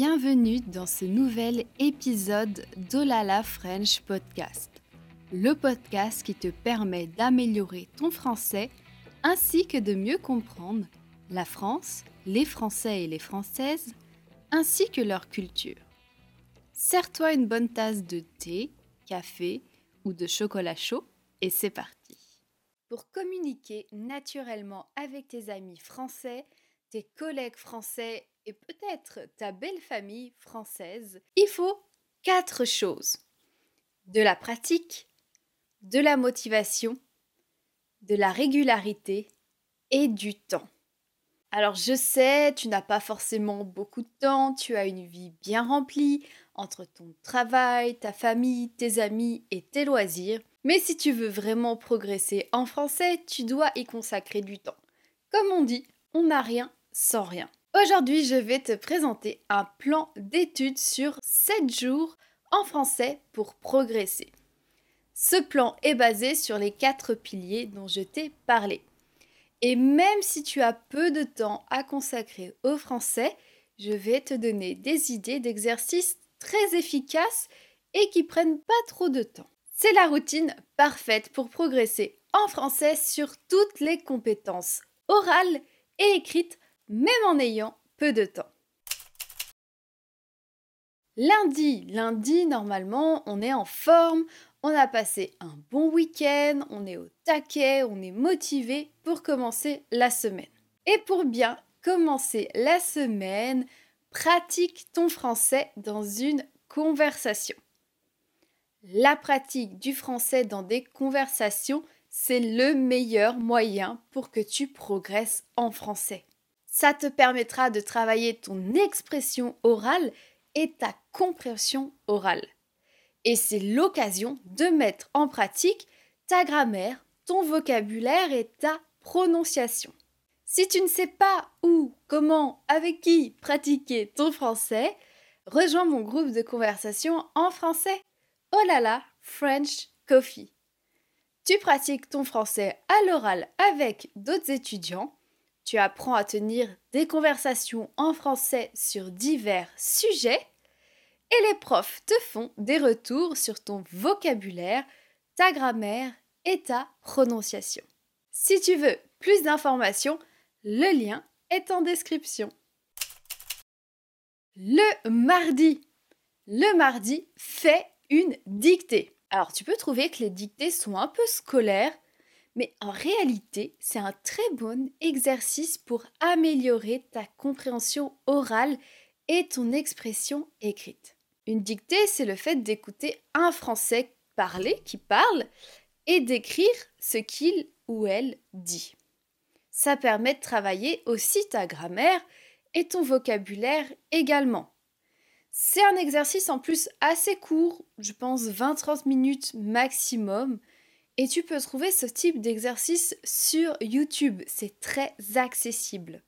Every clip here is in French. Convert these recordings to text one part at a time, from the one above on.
Bienvenue dans ce nouvel épisode d'Olala French Podcast, le podcast qui te permet d'améliorer ton français ainsi que de mieux comprendre la France, les Français et les Françaises, ainsi que leur culture. Sers-toi une bonne tasse de thé, café ou de chocolat chaud et c'est parti. Pour communiquer naturellement avec tes amis français, tes collègues français et peut-être ta belle famille française, il faut quatre choses. De la pratique, de la motivation, de la régularité et du temps. Alors je sais, tu n'as pas forcément beaucoup de temps, tu as une vie bien remplie entre ton travail, ta famille, tes amis et tes loisirs, mais si tu veux vraiment progresser en français, tu dois y consacrer du temps. Comme on dit, on n'a rien sans rien. Aujourd'hui, je vais te présenter un plan d'études sur 7 jours en français pour progresser. Ce plan est basé sur les 4 piliers dont je t'ai parlé. Et même si tu as peu de temps à consacrer au français, je vais te donner des idées d'exercices très efficaces et qui prennent pas trop de temps. C'est la routine parfaite pour progresser en français sur toutes les compétences orales et écrites même en ayant peu de temps. Lundi, lundi, normalement, on est en forme, on a passé un bon week-end, on est au taquet, on est motivé pour commencer la semaine. Et pour bien commencer la semaine, pratique ton français dans une conversation. La pratique du français dans des conversations, c'est le meilleur moyen pour que tu progresses en français. Ça te permettra de travailler ton expression orale et ta compréhension orale. Et c'est l'occasion de mettre en pratique ta grammaire, ton vocabulaire et ta prononciation. Si tu ne sais pas où, comment, avec qui pratiquer ton français, rejoins mon groupe de conversation en français. Oh là là, French Coffee. Tu pratiques ton français à l'oral avec d'autres étudiants tu apprends à tenir des conversations en français sur divers sujets et les profs te font des retours sur ton vocabulaire, ta grammaire et ta prononciation. Si tu veux plus d'informations, le lien est en description. Le mardi. Le mardi, fais une dictée. Alors tu peux trouver que les dictées sont un peu scolaires, mais en réalité, c'est un très bon exercice pour améliorer ta compréhension orale et ton expression écrite. Une dictée, c'est le fait d'écouter un français parler, qui parle, et d'écrire ce qu'il ou elle dit. Ça permet de travailler aussi ta grammaire et ton vocabulaire également. C'est un exercice en plus assez court, je pense 20-30 minutes maximum, et tu peux trouver ce type d'exercice sur YouTube. C'est très accessible.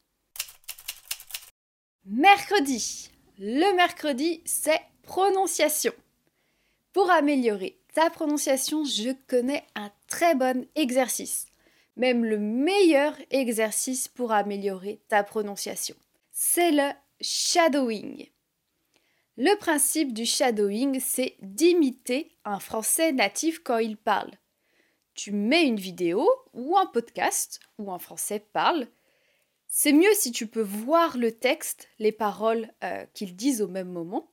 Mercredi. Le mercredi, c'est prononciation. Pour améliorer ta prononciation, je connais un très bon exercice. Même le meilleur exercice pour améliorer ta prononciation. C'est le shadowing. Le principe du shadowing, c'est d'imiter un français natif quand il parle tu mets une vidéo ou un podcast où un français parle. C'est mieux si tu peux voir le texte, les paroles euh, qu'il disent au même moment,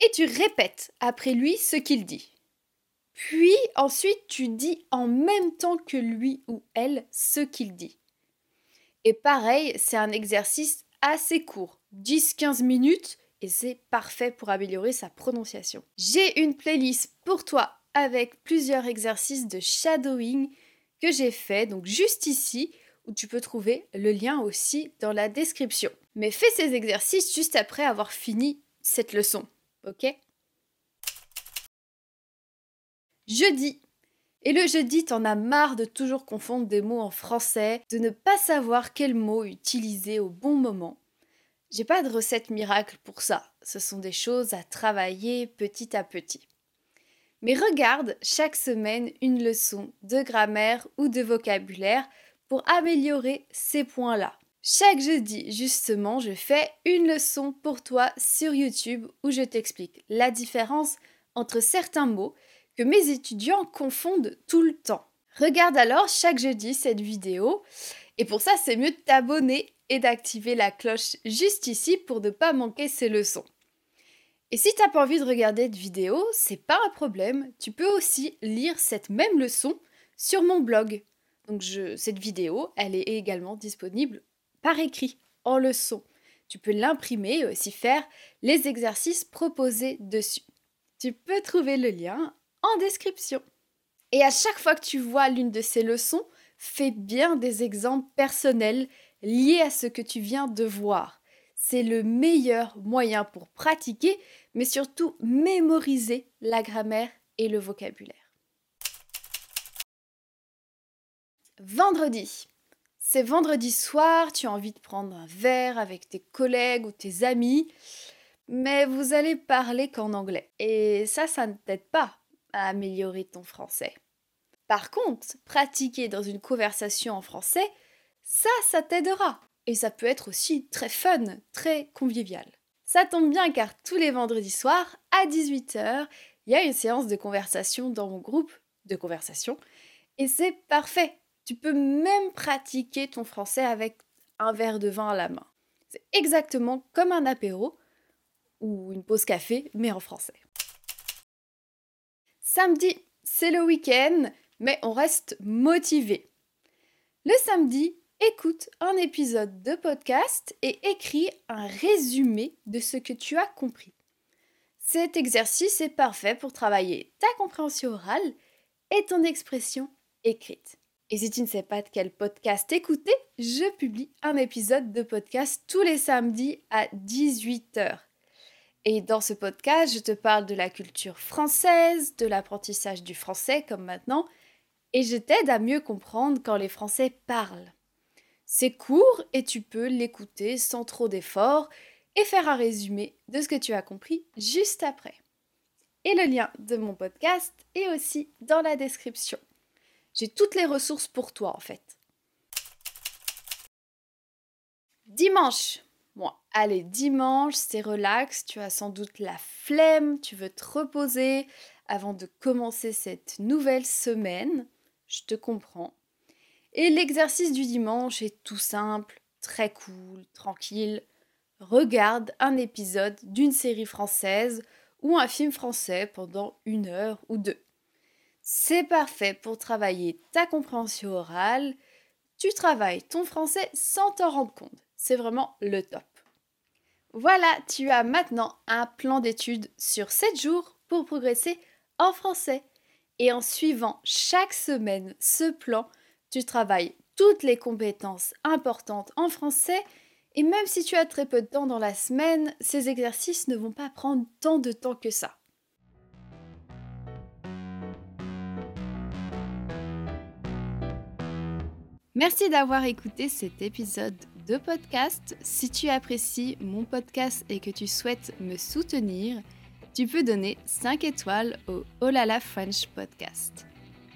et tu répètes après lui ce qu'il dit. Puis ensuite tu dis en même temps que lui ou elle ce qu'il dit. Et pareil, c'est un exercice assez court, 10-15 minutes, et c'est parfait pour améliorer sa prononciation. J'ai une playlist pour toi avec plusieurs exercices de shadowing que j'ai fait, donc juste ici, où tu peux trouver le lien aussi dans la description. Mais fais ces exercices juste après avoir fini cette leçon, ok? Jeudi. Et le jeudi, t'en as marre de toujours confondre des mots en français, de ne pas savoir quel mot utiliser au bon moment. J'ai pas de recette miracle pour ça, ce sont des choses à travailler petit à petit. Mais regarde chaque semaine une leçon de grammaire ou de vocabulaire pour améliorer ces points-là. Chaque jeudi, justement, je fais une leçon pour toi sur YouTube où je t'explique la différence entre certains mots que mes étudiants confondent tout le temps. Regarde alors chaque jeudi cette vidéo et pour ça c'est mieux de t'abonner et d'activer la cloche juste ici pour ne pas manquer ces leçons. Et si t'as pas envie de regarder de vidéo, c'est pas un problème, tu peux aussi lire cette même leçon sur mon blog. Donc cette vidéo, elle est également disponible par écrit, en leçon. Tu peux l'imprimer et aussi faire les exercices proposés dessus. Tu peux trouver le lien en description. Et à chaque fois que tu vois l'une de ces leçons, fais bien des exemples personnels liés à ce que tu viens de voir. C'est le meilleur moyen pour pratiquer, mais surtout mémoriser la grammaire et le vocabulaire. Vendredi. C'est vendredi soir, tu as envie de prendre un verre avec tes collègues ou tes amis, mais vous allez parler qu'en anglais. Et ça, ça ne t'aide pas à améliorer ton français. Par contre, pratiquer dans une conversation en français, ça, ça t'aidera. Et ça peut être aussi très fun, très convivial. Ça tombe bien car tous les vendredis soirs, à 18h, il y a une séance de conversation dans mon groupe de conversation. Et c'est parfait tu peux même pratiquer ton français avec un verre de vin à la main. C'est exactement comme un apéro ou une pause café, mais en français. Samedi, c'est le week-end, mais on reste motivé. Le samedi, écoute un épisode de podcast et écris un résumé de ce que tu as compris. Cet exercice est parfait pour travailler ta compréhension orale et ton expression écrite. Et si tu ne sais pas de quel podcast écouter, je publie un épisode de podcast tous les samedis à 18h. Et dans ce podcast, je te parle de la culture française, de l'apprentissage du français comme maintenant, et je t'aide à mieux comprendre quand les Français parlent. C'est court et tu peux l'écouter sans trop d'efforts et faire un résumé de ce que tu as compris juste après. Et le lien de mon podcast est aussi dans la description. J'ai toutes les ressources pour toi en fait. Dimanche. Bon, allez, dimanche, c'est relax, tu as sans doute la flemme, tu veux te reposer avant de commencer cette nouvelle semaine. Je te comprends. Et l'exercice du dimanche est tout simple, très cool, tranquille. Regarde un épisode d'une série française ou un film français pendant une heure ou deux. C'est parfait pour travailler ta compréhension orale. Tu travailles ton français sans t'en rendre compte. C'est vraiment le top. Voilà, tu as maintenant un plan d'études sur 7 jours pour progresser en français. Et en suivant chaque semaine ce plan, tu travailles toutes les compétences importantes en français. Et même si tu as très peu de temps dans la semaine, ces exercices ne vont pas prendre tant de temps que ça. Merci d'avoir écouté cet épisode de podcast. Si tu apprécies mon podcast et que tu souhaites me soutenir, tu peux donner 5 étoiles au Olala French Podcast.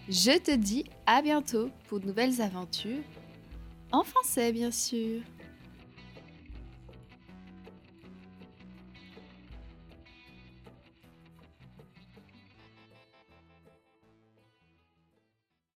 Je te dis à bientôt pour de nouvelles aventures, en français bien sûr.